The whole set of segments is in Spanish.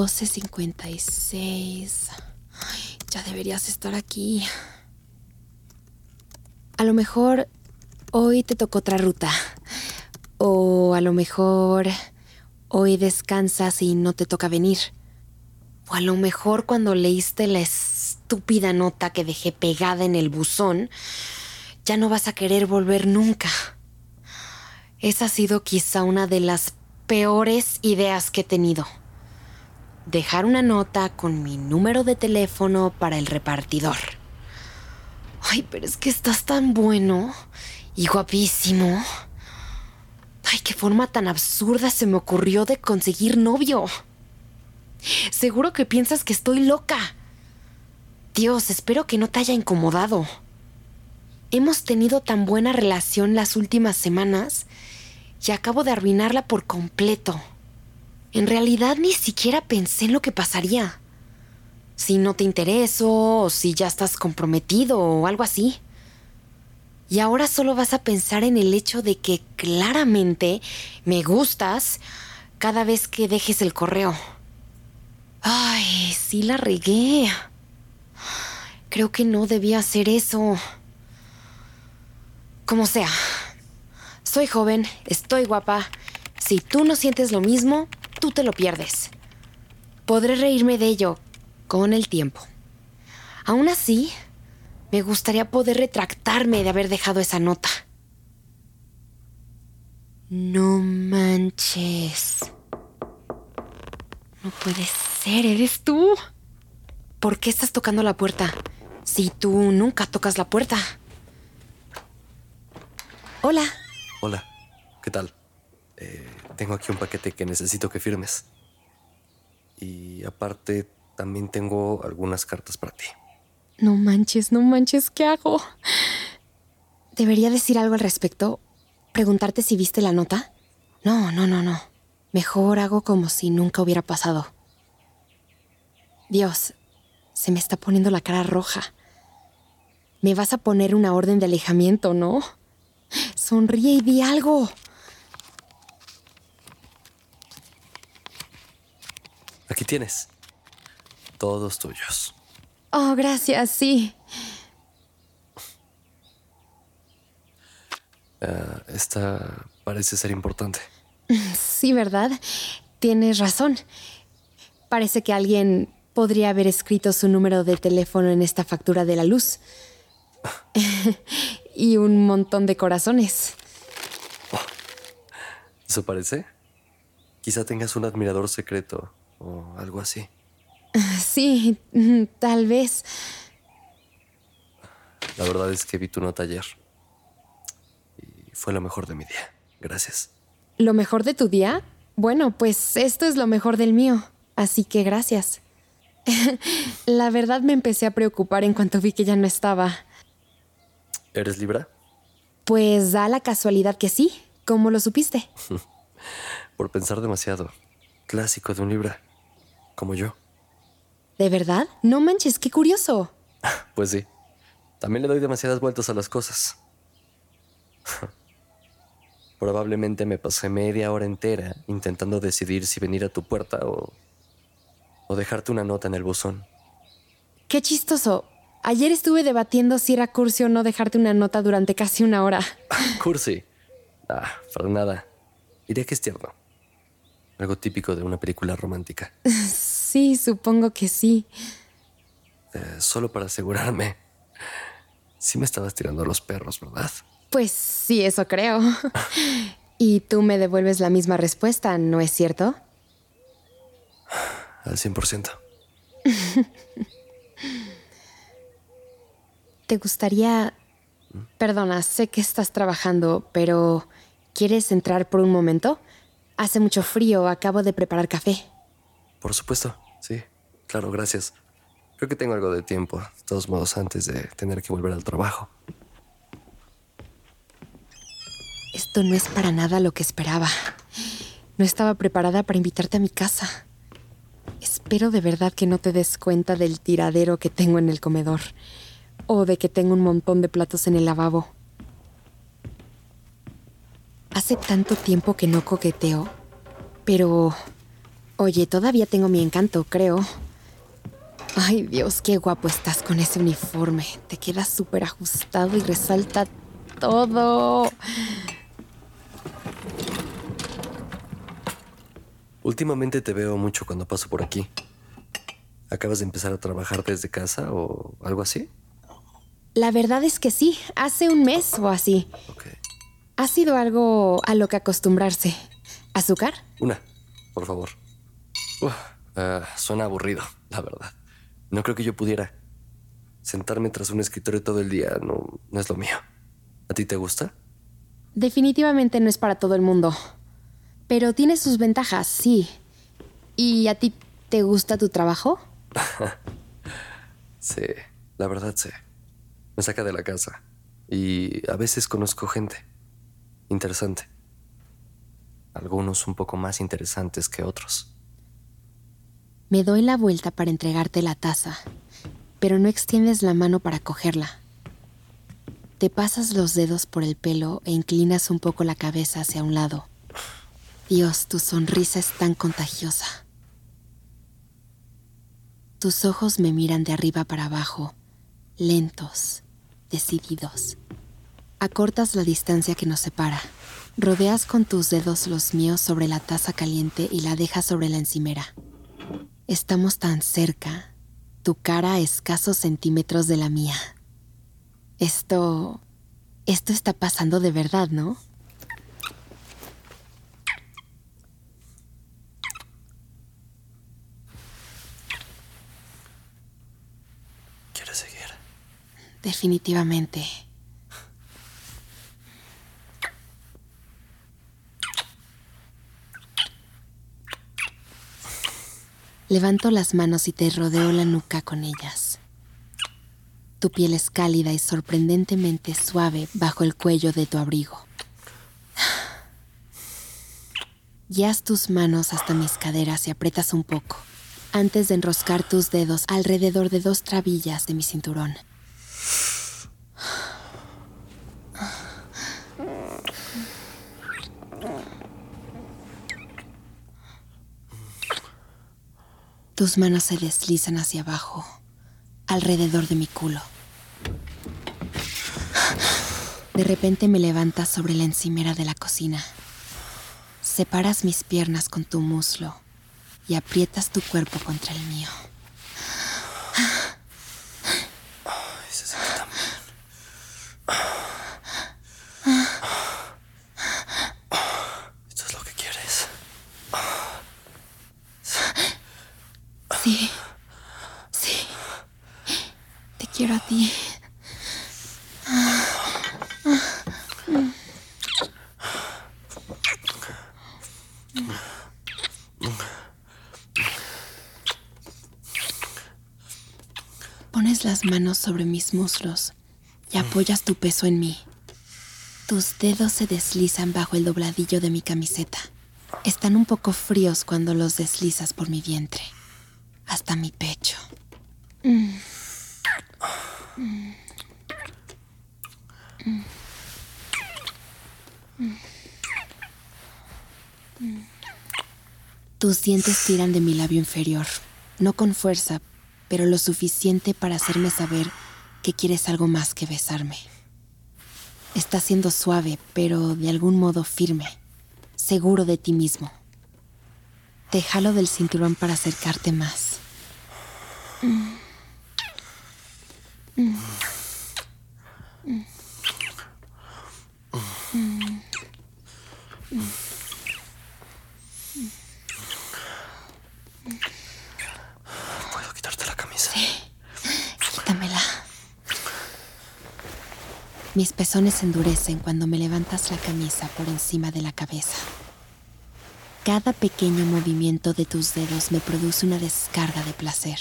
12.56. Ya deberías estar aquí. A lo mejor hoy te tocó otra ruta. O a lo mejor hoy descansas y no te toca venir. O a lo mejor cuando leíste la estúpida nota que dejé pegada en el buzón, ya no vas a querer volver nunca. Esa ha sido quizá una de las peores ideas que he tenido. Dejar una nota con mi número de teléfono para el repartidor. Ay, pero es que estás tan bueno y guapísimo. Ay, qué forma tan absurda se me ocurrió de conseguir novio. Seguro que piensas que estoy loca. Dios, espero que no te haya incomodado. Hemos tenido tan buena relación las últimas semanas y acabo de arruinarla por completo. En realidad ni siquiera pensé en lo que pasaría. Si no te intereso o si ya estás comprometido o algo así. Y ahora solo vas a pensar en el hecho de que claramente me gustas cada vez que dejes el correo. Ay, sí la regué. Creo que no debía hacer eso. Como sea. Soy joven, estoy guapa. Si tú no sientes lo mismo, tú te lo pierdes. Podré reírme de ello con el tiempo. Aún así, me gustaría poder retractarme de haber dejado esa nota. No manches. No puede ser, ¿eres tú? ¿Por qué estás tocando la puerta? Si tú nunca tocas la puerta. Hola. Hola, ¿qué tal? Eh, tengo aquí un paquete que necesito que firmes. Y aparte, también tengo algunas cartas para ti. No manches, no manches, ¿qué hago? ¿Debería decir algo al respecto? ¿Preguntarte si viste la nota? No, no, no, no. Mejor hago como si nunca hubiera pasado. Dios, se me está poniendo la cara roja. Me vas a poner una orden de alejamiento, ¿no? Sonríe y di algo. Aquí tienes. Todos tuyos. Oh, gracias, sí. Ah, esta parece ser importante. Sí, ¿verdad? Tienes razón. Parece que alguien podría haber escrito su número de teléfono en esta factura de la luz. y un montón de corazones. ¿Eso parece? Quizá tengas un admirador secreto o algo así. Sí, tal vez. La verdad es que vi tu nota ayer. Y fue lo mejor de mi día. Gracias. ¿Lo mejor de tu día? Bueno, pues esto es lo mejor del mío. Así que gracias. La verdad me empecé a preocupar en cuanto vi que ya no estaba. ¿Eres Libra? Pues da la casualidad que sí. ¿Cómo lo supiste? Por pensar demasiado. Clásico de un Libra. Como yo. ¿De verdad? No manches, qué curioso. Pues sí. También le doy demasiadas vueltas a las cosas. Probablemente me pasé media hora entera intentando decidir si venir a tu puerta o. o dejarte una nota en el buzón. Qué chistoso. Ayer estuve debatiendo si era cursi o no dejarte una nota durante casi una hora. cursi. Ah, para nada. Diría que es tierno. Algo típico de una película romántica. Sí, supongo que sí. Eh, solo para asegurarme. Sí me estabas tirando a los perros, ¿verdad? Pues sí, eso creo. y tú me devuelves la misma respuesta, ¿no es cierto? Al 100%. ¿Te gustaría... Perdona, sé que estás trabajando, pero ¿quieres entrar por un momento? Hace mucho frío, acabo de preparar café. Por supuesto, sí. Claro, gracias. Creo que tengo algo de tiempo, de todos modos, antes de tener que volver al trabajo. Esto no es para nada lo que esperaba. No estaba preparada para invitarte a mi casa. Espero de verdad que no te des cuenta del tiradero que tengo en el comedor o de que tengo un montón de platos en el lavabo. Hace tanto tiempo que no coqueteo, pero Oye, todavía tengo mi encanto, creo. Ay, Dios, qué guapo estás con ese uniforme. Te queda súper ajustado y resalta todo. Últimamente te veo mucho cuando paso por aquí. ¿Acabas de empezar a trabajar desde casa o algo así? La verdad es que sí, hace un mes o así. Ha sido algo a lo que acostumbrarse. ¿Azúcar? Una, por favor. Uf, ah, suena aburrido, la verdad. No creo que yo pudiera. Sentarme tras un escritorio todo el día no, no es lo mío. ¿A ti te gusta? Definitivamente no es para todo el mundo. Pero tiene sus ventajas, sí. ¿Y a ti te gusta tu trabajo? Sí, la verdad sí. Me saca de la casa. Y a veces conozco gente. Interesante. Algunos un poco más interesantes que otros. Me doy la vuelta para entregarte la taza, pero no extiendes la mano para cogerla. Te pasas los dedos por el pelo e inclinas un poco la cabeza hacia un lado. Dios, tu sonrisa es tan contagiosa. Tus ojos me miran de arriba para abajo, lentos, decididos. Acortas la distancia que nos separa. Rodeas con tus dedos los míos sobre la taza caliente y la dejas sobre la encimera. Estamos tan cerca, tu cara a escasos centímetros de la mía. Esto... Esto está pasando de verdad, ¿no? ¿Quieres seguir? Definitivamente. Levanto las manos y te rodeo la nuca con ellas. Tu piel es cálida y sorprendentemente suave bajo el cuello de tu abrigo. Guías tus manos hasta mis caderas y aprietas un poco, antes de enroscar tus dedos alrededor de dos trabillas de mi cinturón. Tus manos se deslizan hacia abajo, alrededor de mi culo. De repente me levantas sobre la encimera de la cocina. Separas mis piernas con tu muslo y aprietas tu cuerpo contra el mío. Ay, se siente tan bien. Esto es lo que quieres. Sí, sí. Te quiero a ti. Pones manos sobre mis muslos y apoyas tu peso en mí. Tus dedos se deslizan bajo el dobladillo de mi camiseta. Están un poco fríos cuando los deslizas por mi vientre, hasta mi pecho. Tus dientes tiran de mi labio inferior, no con fuerza, pero lo suficiente para hacerme saber que quieres algo más que besarme. Estás siendo suave, pero de algún modo firme, seguro de ti mismo. Te jalo del cinturón para acercarte más. ¿Puedo quitarte la camisa? Quítamela. Mis pezones endurecen cuando me levantas la camisa por encima de la cabeza. Cada pequeño movimiento de tus dedos me produce una descarga de placer.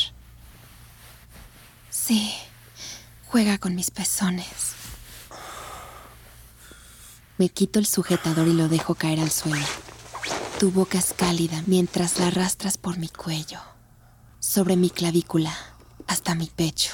Sí, juega con mis pezones. Me quito el sujetador y lo dejo caer al suelo. Tu boca es cálida mientras la arrastras por mi cuello, sobre mi clavícula, hasta mi pecho.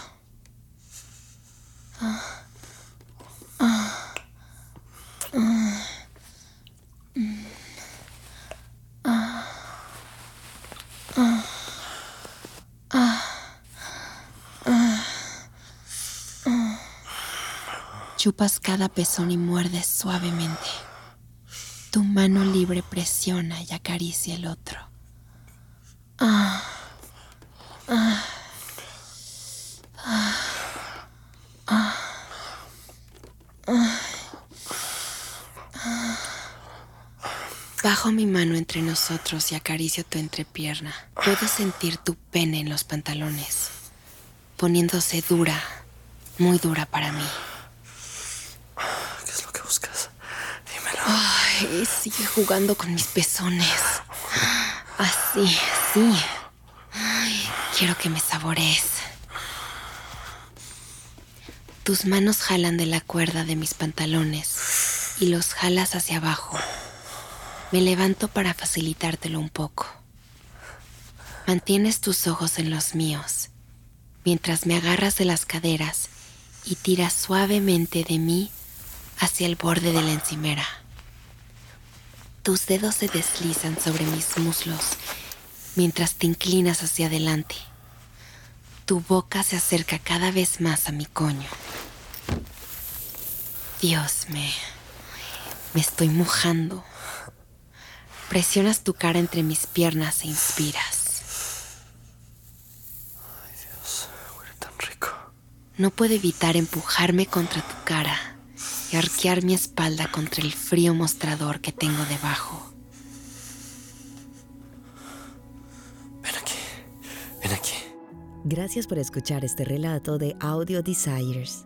Chupas cada pezón y muerdes suavemente. Tu mano libre presiona y acaricia el otro. Bajo mi mano entre nosotros y acaricio tu entrepierna. Puedo sentir tu pene en los pantalones, poniéndose dura, muy dura para mí. ¿Qué es lo que buscas? Dímelo. Ay, sigue jugando con mis pezones. Así, sí. Ay, quiero que me sabores. Tus manos jalan de la cuerda de mis pantalones y los jalas hacia abajo. Me levanto para facilitártelo un poco. Mantienes tus ojos en los míos mientras me agarras de las caderas y tiras suavemente de mí hacia el borde de la encimera. Tus dedos se deslizan sobre mis muslos mientras te inclinas hacia adelante. Tu boca se acerca cada vez más a mi coño. Dios me... me estoy mojando. Presionas tu cara entre mis piernas e inspiras. Ay, Dios, huele tan rico. No puedo evitar empujarme contra tu cara y arquear mi espalda contra el frío mostrador que tengo debajo. Ven aquí, ven aquí. Gracias por escuchar este relato de Audio Desires.